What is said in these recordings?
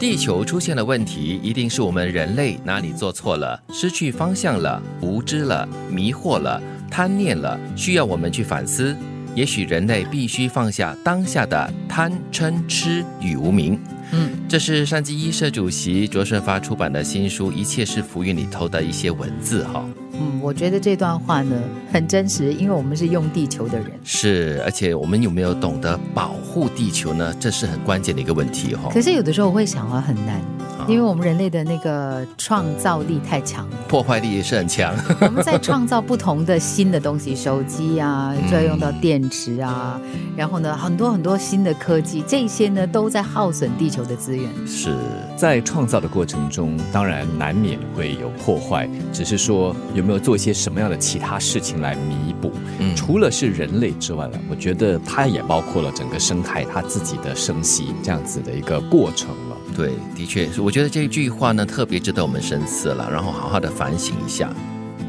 地球出现了问题，一定是我们人类哪里做错了，失去方向了，无知了，迷惑了，贪念了，需要我们去反思。也许人类必须放下当下的贪嗔痴与无明。嗯，这是山鸡一社主席卓顺发出版的新书《一切是浮云》里头的一些文字哈。嗯，我觉得这段话呢很真实，因为我们是用地球的人。是，而且我们有没有懂得保护地球呢？这是很关键的一个问题哈。可是有的时候我会想啊，很难，因为我们人类的那个创造力太强，破坏力也是很强。我们在创造不同的新的东西，手机啊，就要用到电池啊，然后呢，很多很多新的科技，这些呢都在耗损地球的资源。是在创造的过程中，当然难免会有破坏，只是说有没有做一些什么样的其他事情来弥补？嗯除了是人类之外了，我觉得它也包括了整个生态它自己的生息这样子的一个过程了。对，的确，我觉得这句话呢特别值得我们深思了，然后好好的反省一下。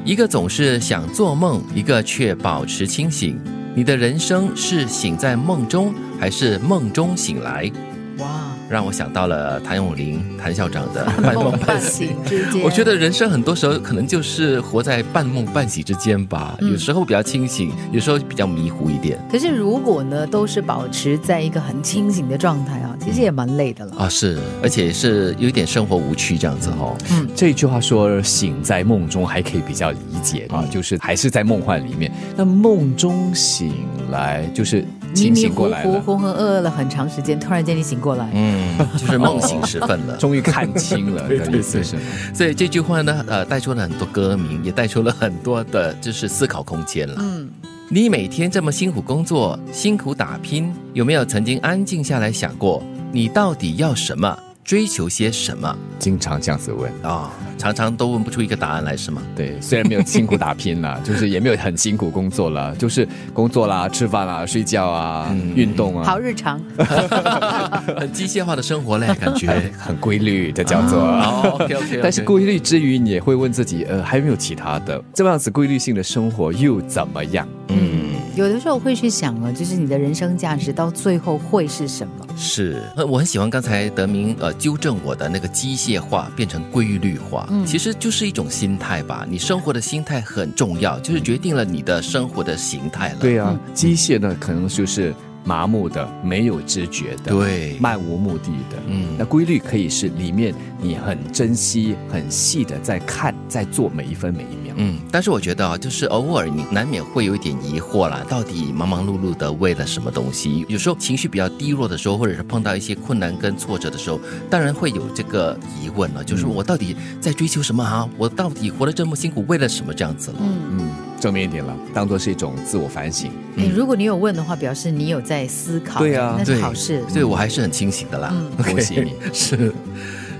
一个总是想做梦，一个却保持清醒。你的人生是醒在梦中，还是梦中醒来？哇，让我想到了谭咏麟谭校长的半梦半醒。之间，我觉得人生很多时候可能就是活在半梦半醒之间吧，嗯有时候比较清醒，有时候比较迷糊一点可是如果呢都是保持在一个很清醒的状态啊，其实也蛮累的了。啊。是，而且是有一点生活无趣这样子哦。嗯，这句话说“醒在梦中”还可以比较理解啊，就是还是在梦幻里面。那梦中醒来就是迷清醒过来了，浑浑噩噩了很长时间，突然间你醒过来，嗯，就是梦醒时分了。终于看清了的意思是？所以这句话呢，呃，带出了很多歌名，也带出了很多的，就是思考空间了。嗯，你每天这么辛苦工作，辛苦打拼，有没有曾经安静下来想过，你到底要什么，追求些什么经常这样子问。啊、常常都问不出一个答案来，是吗？对，虽然没有辛苦打拼啦，就是也没有很辛苦工作了，就是工作啦、吃饭啦、睡觉啊、嗯运动啊，好日常。很机械化的生活嘞，感觉。很规律的叫做。哦，OK OK，但是规律之余，你也会问自己，呃，还有没有其他的这样子规律性的生活又怎么样？嗯。有的时候会去想啊，就是你的人生价值到最后会是什么？是，呃我很喜欢刚才德明呃纠正我的那个机械化变成规律化，嗯其实就是一种心态吧。你生活的心态很重要，就是决定了你的生活的形态了。对啊，机械呢，可能就是麻木的、没有知觉的、对漫无目的的。嗯那规律可以是里面你很珍惜、很细的在看、在做每一分每一秒。嗯，但是我觉得啊，就是偶尔你难免会有一点疑惑啦，到底忙忙碌碌的为了什么东西？有时候情绪比较低落的时候，或者是碰到一些困难跟挫折的时候，当然会有这个疑问了，就是我到底在追求什么啊？我到底活得这么辛苦，为了什么这样子了？嗯，嗯，正面一点了，当做是一种自我反省。嗯如果你有问的话，表示你有在思考，对啊那是对好事。所以我还是很清醒的啦。嗯恭喜你是。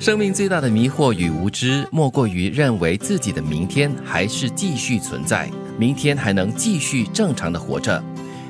生命最大的迷惑与无知，莫过于认为自己的明天还是继续存在，明天还能继续正常的活着，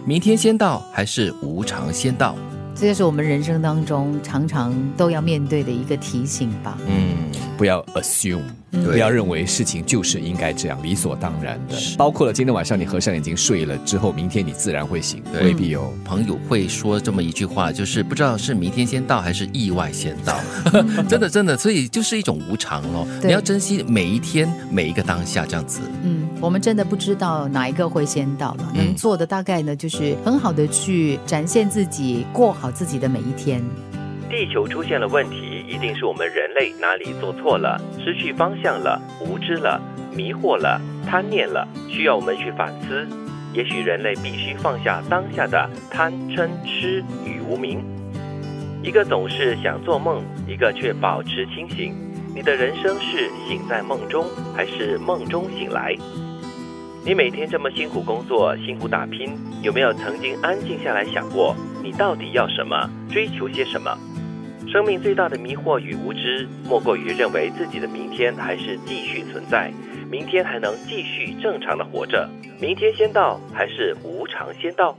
明天先到还是无常先到？这就是我们人生当中常常都要面对的一个提醒吧。嗯，不要 assume，、嗯不要认为事情就是应该这样理所当然的。包括了今天晚上你合上眼睛睡了之后，明天你自然会醒，对未必有。朋友会说这么一句话，就是不知道是明天先到还是意外先到，真的真的，所以就是一种无常咯。你要珍惜每一天每一个当下，这样子。嗯，我们真的不知道哪一个会先到了，嗯能做的大概呢，就是很好的去展现自己，过好自己的每一天。地球出现了问题，一定是我们人类哪里做错了，失去方向了，无知了，迷惑了，贪念了，需要我们去反思。也许人类必须放下当下的贪嗔痴与无明。一个总是想做梦，一个却保持清醒。你的人生是醒在梦中，还是梦中醒来？你每天这么辛苦工作，辛苦打拼，有没有曾经安静下来想过，你到底要什么，追求些什么？生命最大的迷惑与无知，莫过于认为自己的明天还是继续存在，明天还能继续正常的活着，明天先到还是无常先到？